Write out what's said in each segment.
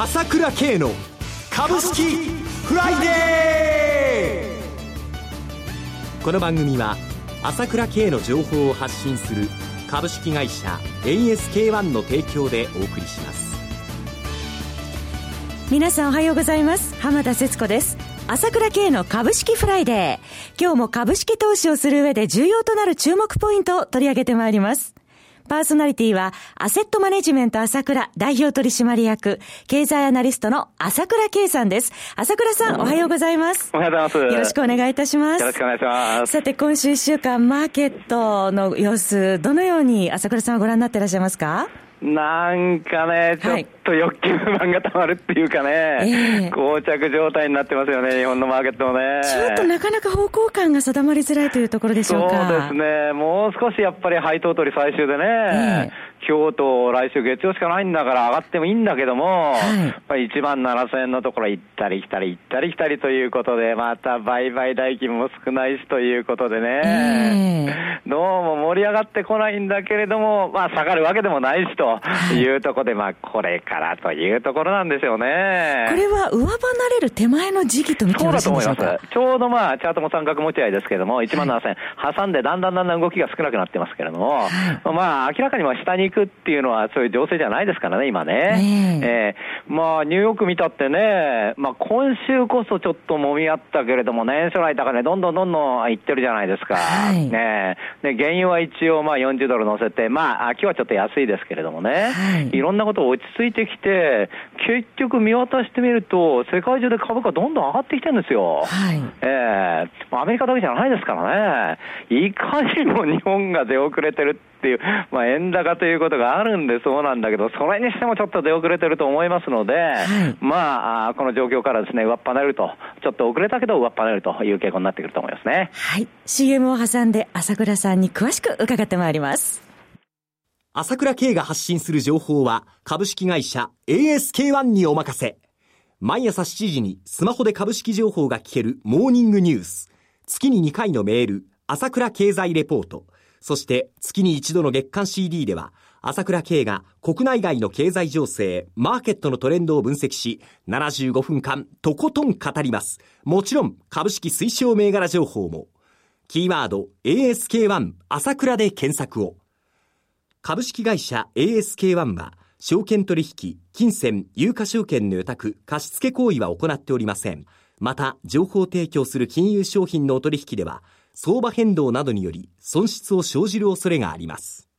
朝倉慶の株式フライデー。この番組は朝倉慶の情報を発信する株式会社 ASK-1 の提供でお送りします。皆さんおはようございます。浜田節子です。朝倉慶の株式フライデー。今日も株式投資をする上で重要となる注目ポイントを取り上げてまいります。パーソナリティは、アセットマネジメント朝倉代表取締役、経済アナリストの朝倉圭さんです。朝倉さん、おはようございます。おはようございます。よろしくお願いいたします。よろしくお願いします。さて、今週一週間、マーケットの様子、どのように朝倉さんはご覧になっていらっしゃいますか？なんかね、ちょっと欲求不満がたまるっていうかね、えー、膠着状態になってますよね、日本のマーケットもね。ちょっとなかなか方向感が定まりづらいというところでしょうか。そうですね、もう少しやっぱり配当取り最終でね、えー今日と来週月曜しかないんだから上がってもいいんだけども、はい、やっぱり1万7000円のところ行ったり来たり行ったり来たりということで、また売買代金も少ないしということでね、えー、どうも盛り上がってこないんだけれども、まあ下がるわけでもないしとい。うところで、まあこれからというところなんですよね。これは上離れる手前の時期と見てよろしいでしょうか？そうだと思い。ます。ちょうどまあチャートも三角持ち合いですけれども、1万7000円、挟んでだんだんだんだん動きが少なくなってますけれども、はい、まあ明らかには下に行くっていうのはそういう情勢じゃないですからね、今ね。え。えー、まあ、ニューヨーク見たってね、まあ、今週こそちょっと揉み合ったけれども、年初来高値、どんどんどんどんいってるじゃないですか。はい、ねで、原油は一応まあ40ドル乗せて、まあ、今日はちょっと安いですけれどもね、はい、いろんなこと落ち着いてきて、結局見渡してみると、世界中で株価どんどん上がってきてるんですよ。はい、ええー、アメリカだけじゃないですからね。いかにも日本が出遅れてるっていう、まあ、円高ということがあるんでそうなんだけど、それにしてもちょっと出遅れてると思いますので、はい、まあ、この状況からですね、上っぱなれると、ちょっと遅れたけど上っぱなれるという傾向になってくると思いますね。はい。CM を挟んで朝倉さんに詳しく伺ってまいります。朝倉慶が発信する情報は、株式会社 ASK-1 にお任せ。毎朝7時にスマホで株式情報が聞けるモーニングニュース。月に2回のメール、朝倉経済レポート。そして月に一度の月間 CD では、朝倉慶が国内外の経済情勢、マーケットのトレンドを分析し、75分間とことん語ります。もちろん株式推奨銘柄情報も。キーワード ASK1 朝倉で検索を。株式会社 ASK1 は、証券取引、金銭、有価証券の予託、貸付行為は行っておりません。また、情報提供する金融商品のお取引では、相場変動などにより損失を生じる恐れがあります。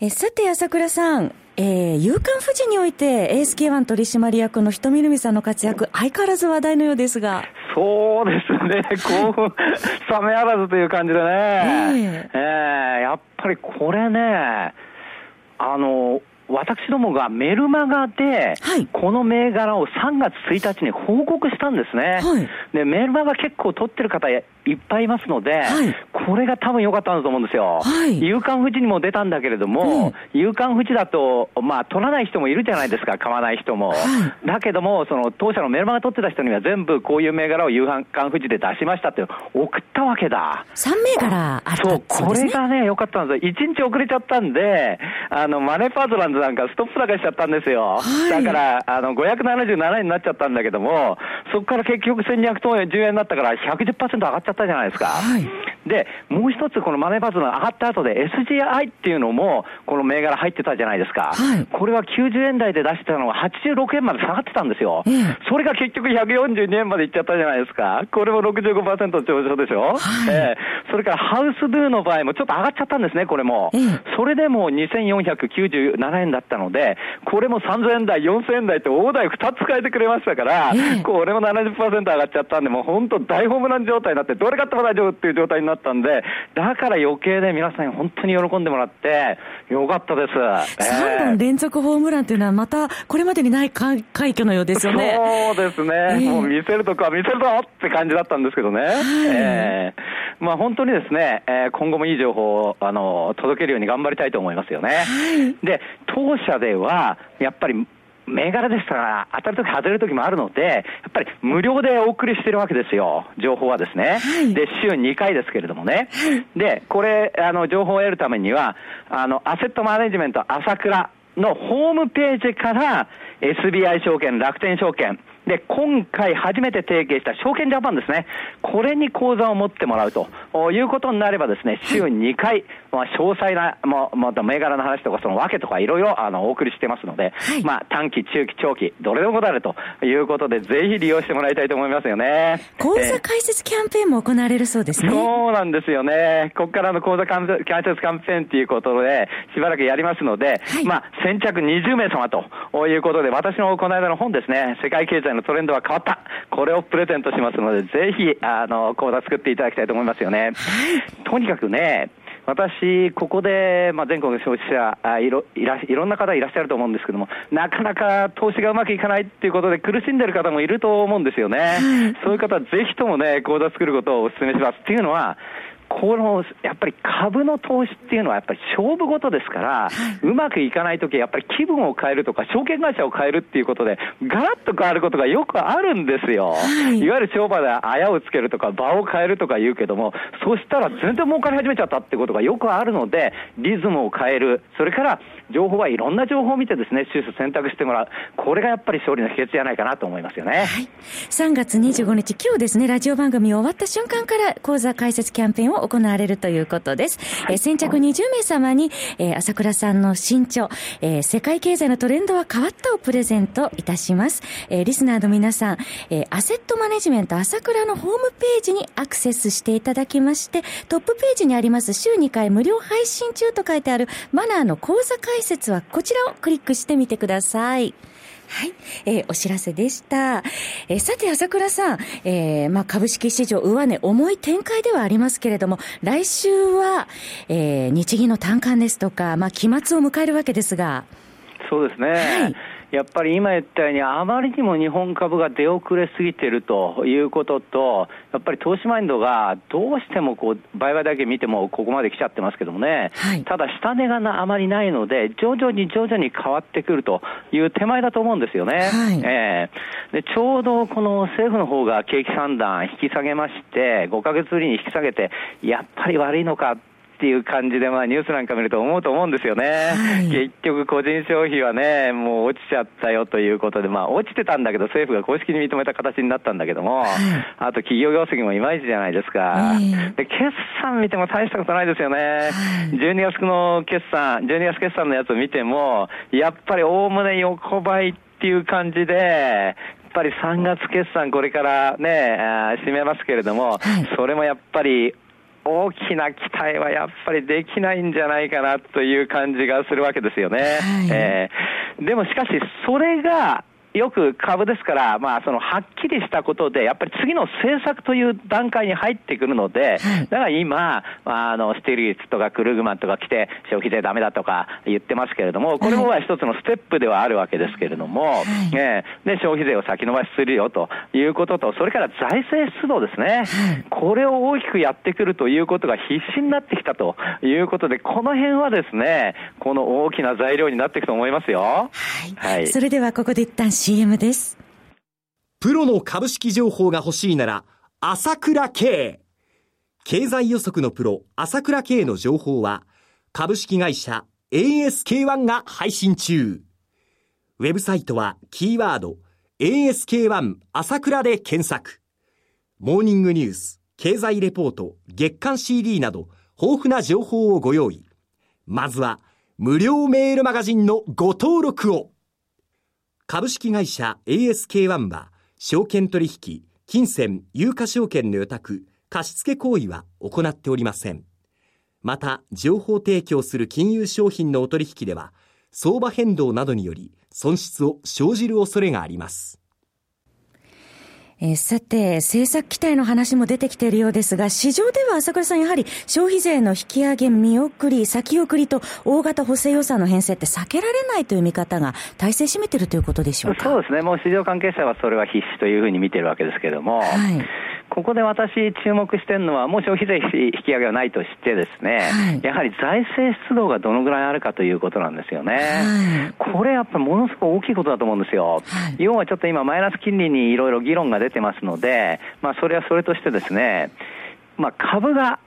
えさて、朝倉さん、えー、夕刊富士において ASK1 取締役の人見るみさんの活躍、相変わらず話題のようですが。そうですね、興奮、冷めやらずという感じでね。えー、えー、やっぱりこれね、あの、私どもがメルマガで、この銘柄を3月1日に報告したんですね。はい、で、メルマガ結構取ってる方いっぱいいますので、はい、これが多分良かったんだと思うんですよ。はい、夕刊富士にも出たんだけれども、うん、夕刊富士だと、まあ、取らない人もいるじゃないですか、買わない人も。だけども、その当社のメルマガ取ってた人には全部こういう銘柄を夕刊富士で出しましたって送ったわけだ。3銘柄あったそう、これがね、良かったんですよ。1日遅れちゃったんで、あの、マネーパートランズなんかストップ高しちゃったんですよ。はい、だから、あの、577円になっちゃったんだけども、そこから結局1210円になったから110%上がっちゃったちゃったじゃないですか。はい、で、もう一つこのマネーパートナー上がった後で SGI っていうのも、この銘柄入ってたじゃないですか。はい、これは90円台で出してたのが86円まで下がってたんですよ。それが結局142円までいっちゃったじゃないですか。これも65%上昇でしょ。はい、えー、それからハウスドゥの場合もちょっと上がっちゃったんですね、これも。それでも2497円だったので、これも3000円台、4000円台って大台2つ変えてくれましたから、これも70%上がっちゃったんで、もう本当大ホームラン状態になって、どれ買っても大丈夫っていう状態になったんで、だから余計で皆さんに本当に喜んでもらって、よかったです。3本連続ホームランっていうのは、またこれまでにない快挙のようですよね。そうですね。えー、もう見せるとこは見せるぞって感じだったんですけどね。はい、えー、まあ本当にですね、えー、今後もいい情報を、あの、届けるように頑張りたいと思いますよね。はい、で、当社では、やっぱり銘柄ですから、当たるとき外れるときもあるので、やっぱり無料でお送りしてるわけですよ、情報はですね。はい、で、週2回ですけれどもね。で、これ、あの、情報を得るためには、あの、アセットマネジメント朝倉のホームページから SBI 証券、楽天証券、で、今回初めて提携した証券ジャパンですね。これに口座を持ってもらうということになればですね、週2回、まあ、詳細な、まあ、また銘柄の話とかその訳とかいろいろあのお送りしてますので、はい、まあ短期、中期、長期、どれでもなるということで、ぜひ利用してもらいたいと思いますよね。口座開設キャンペーンも行われるそうですね。そうなんですよね。ここからの口座開設キャンペーンということで、しばらくやりますので、はい、まあ先着20名様ということで、私のこの間の本ですね、世界経済のトレンドは変わった。これをプレゼントしますので、ぜひ、あの、講座作っていただきたいと思いますよね。とにかくね、私、ここで、まあ、全国の消費者あいろいら、いろんな方いらっしゃると思うんですけども、なかなか投資がうまくいかないっていうことで苦しんでる方もいると思うんですよね。そういう方はぜひともね、講座作ることをお勧めします。っていうのは、このやっぱり株の投資っていうのはやっぱり勝負事ですから、はい、うまくいかないとき、やっぱり気分を変えるとか、証券会社を変えるっていうことで、ガラッと変わることがよくあるんですよ。はい、いわゆる商売であやをつけるとか、場を変えるとか言うけども、そしたら全然儲かり始めちゃったってことがよくあるので、リズムを変える、それから情報はいろんな情報を見てですね、収支選択してもらう。これがやっぱり勝利の秘訣じゃないかなと思いますよね。はい。3月25日、今日ですね、ラジオ番組終わった瞬間から講座開設キャンペーンを行われるということです。はい、え先着20名様に、えー、朝倉さんの新著、えー、世界経済のトレンドは変わったをプレゼントいたします。えー、リスナーの皆さん、えー、アセットマネジメント朝倉のホームページにアクセスしていただきまして、トップページにあります週2回無料配信中と書いてあるマナーの講座開設はこちらをクリックしてみてください。はい、えー、お知らせでした。えー、さて、朝倉さん、えー、まあ、株式市場上値重い展開ではありますけれども、来週は、えー、日銀の短観ですとか、まあ、期末を迎えるわけですが。そうですね。はいやっぱり今言ったように、あまりにも日本株が出遅れすぎているということと、やっぱり投資マインドがどうしてもこう売買だけ見てもここまで来ちゃってますけどもね、はい、ただ下値があまりないので、徐々に徐々に変わってくるという手前だと思うんですよね。はい、えー、でちょうどこの政府の方が景気判断引き下げまして、5ヶ月ぶりに引き下げて、やっぱり悪いのかっていう感じで、まあ、ニュースなんか見ると思うと思うんですよね、はい、結局、個人消費はね、もう落ちちゃったよということで、まあ、落ちてたんだけど、政府が公式に認めた形になったんだけども、はい、あと企業業績もいまいちじゃないですか、で決算見ても大したことないですよね、はい、12月の決算、12月決算のやつを見ても、やっぱりおおむね横ばいっていう感じで、やっぱり3月決算、これからね、締めますけれども、それもやっぱり大きな期待はやっぱりできないんじゃないかなという感じがするわけですよね。はい、えー、でもしかし、それがよく株ですから、まあ、そのはっきりしたことで、やっぱり次の政策という段階に入ってくるので、だから今、あのスティリッツとかクルーグマンとか来て、消費税だめだとか言ってますけれども、これも一つのステップではあるわけですけれども、え。で消費税を先延ばしするよということと、それから財政出動ですね、これを大きくやってくるということが必死になってきたということで、この辺はですね、この大きな材料になっていくと思いますよ。はい。はい、それではここで一旦 CM です。プロの株式情報が欲しいなら、朝倉慶。経済予測のプロ、朝倉慶の情報は、株式会社 ASK1 が配信中。ウェブサイトは、キーワード、ASK1 朝倉で検索。モーニングニュース、経済レポート、月間 CD など、豊富な情報をご用意。まずは、無料メールマガジンのご登録を。株式会社 ASK1 は、証券取引、金銭、有価証券の予託、貸付行為は行っておりません。また、情報提供する金融商品のお取引では、相場変動などにより損失を生じる恐れがあります。えー、さて、政策期待の話も出てきているようですが、市場では朝倉さん、やはり消費税の引き上げ見送り、先送りと大型補正予算の編成って避けられないという見方が体制占めているということでしょうか？そうですね、もう市場関係者はそれは必至というふうに見ているわけですけれども、はい、ここで私、注目してるのは、もう消費税引き上げはないとしてですね、はい、やはり財政出動がどのぐらいあるかということなんですよね。はい、これやっぱりものすごく大きいことだと思うんですよ。はい、要はちょっと今、マイナス金利にいろいろ議論が出てますので、まあ、それはそれとしてですね、まあ、株が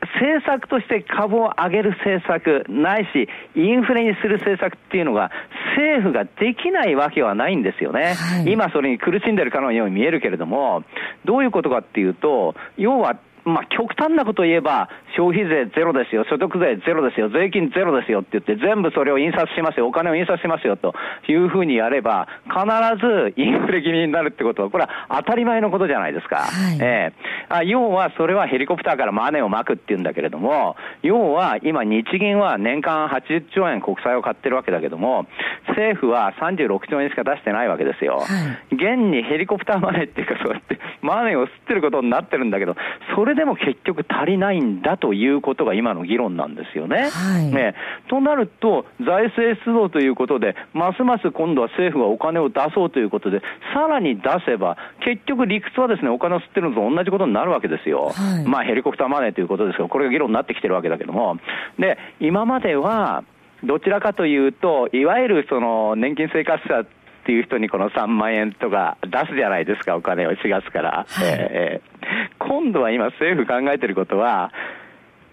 政策として株を上げる政策、ないし、インフレにする政策っていうのが、政府ができないわけはないんですよね。はい、今それに苦しんでるかのように見えるけれども、どういうことかっていうと、要はまあ、極端なことを言えば、消費税ゼロですよ、所得税ゼロですよ、税金ゼロですよって言って、全部それを印刷しますよ、お金を印刷しますよというふうにやれば、必ずインフレ気味になるってことは、これは当たり前のことじゃないですか。はい、えー、あ要は、それはヘリコプターからマネーをまくっていうんだけれども、要は今、日銀は年間80兆円国債を買ってるわけだけども、政府は36兆円しか出してないわけですよ。はい、現にヘリコプターマネーっていうか、そうやってマネーを吸ってることになってるんだけど、それでも結局足りないんだということが今の議論なんですよね。はい、ねとなると、財政出動ということで、ますます今度は政府はお金を出そうということで、さらに出せば、結局理屈はですね、お金を吸ってるのと同じことになるわけですよ。はい、まあヘリコプターマネーということですけど、これが議論になってきてるわけだけども。で、今までは、どちらかというと、いわゆるその年金生活者っていう人にこの3万円とか出すじゃないですか、お金を4月から。はい、えー、今度は今政府考えてることは、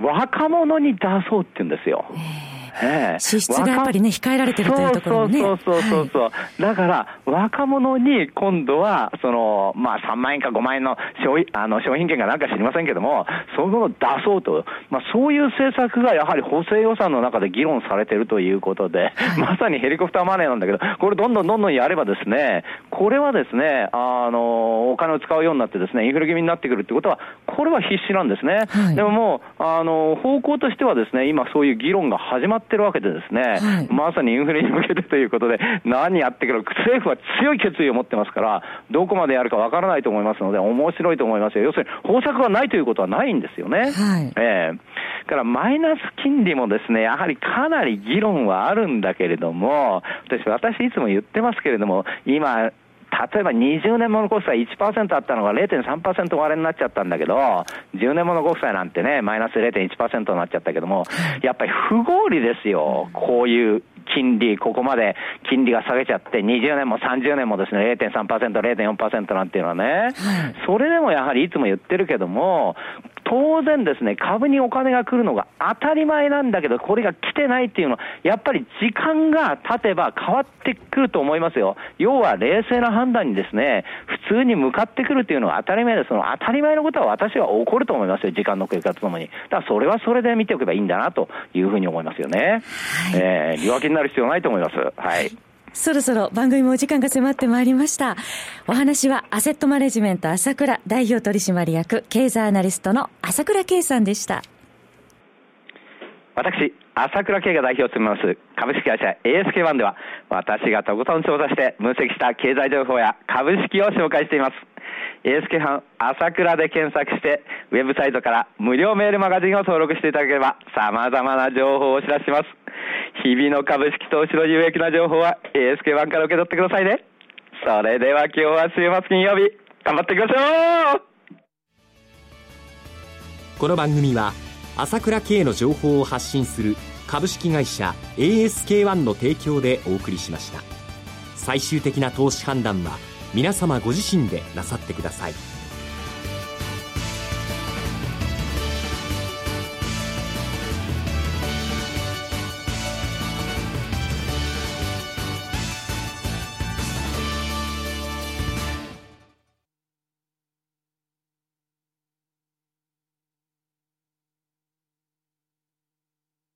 若者に出そうって言うんですよ。えー支出がやっぱりね、控えられてるというところもね。そうそうそうそう、はい、だから、若者に今度は、その、まあ3万円か5万円の商品あの商品券かなんか知りませんけども、そういうものを出そうと。まあそういう政策がやはり補正予算の中で議論されてるということで、はい、まさにヘリコプターマネーなんだけど、これどんどんどんどんやればですね、これはですね、あの、お金を使うようになってですね、インフレ気味になってくるってことは、これは必死なんですね。はい、でももう、あの、方向としてはですね、今そういう議論が始まってってるわけでですね、はい、まさにインフレに向けてということで、何やってくる政府は強い決意を持ってますから、どこまでやるかわからないと思いますので、面白いと思いますよ。要するに、方策がないということはないんですよね。はい、えーからマイナス金利もですね、やはりかなり議論はあるんだけれども、私、私いつも言ってますけれども、今、例えば20年物国債1%あったのが0.3%割れになっちゃったんだけど、10年物国債なんてね、マイナス0.1%になっちゃったけども、やっぱり不合理ですよ、こういう金利、ここまで金利が下げちゃって、20年も30年もですね、0.3%、0.4%なんていうのはね、それでもやはりいつも言ってるけども、当然ですね、株にお金が来るのが当たり前なんだけど、これが来てないっていうのは、やっぱり時間が経てば変わってくると思いますよ。要は冷静な判断にですね、普通に向かってくるっていうのは当たり前です。その当たり前のことは私は起こると思いますよ、時間の経過とともに。だからそれはそれで見ておけばいいんだなというふうに思いますよね。はい、えー、利分けになる必要ないと思います。はい。そろそろ番組もお時間が迫ってまいりました。お話はアセットマネジメント朝倉代表取締役経済アナリストの朝倉圭さんでした。私、朝倉慶が代表を務めます株式会社 ASK1 では私がとことん調査して分析した経済情報や株式を紹介しています。ASK 班朝倉で検索してウェブサイトから無料メールマガジンを登録していただければ様々な情報をお知らせします。日々の株式投資の有益な情報は ASK1 から受け取ってくださいね。それでは今日は週末金曜日、頑張っていきましょうこの番組は朝倉慶の情報を発信する株式会社 ASK-1 の提供でお送りしました最終的な投資判断は皆様ご自身でなさってください。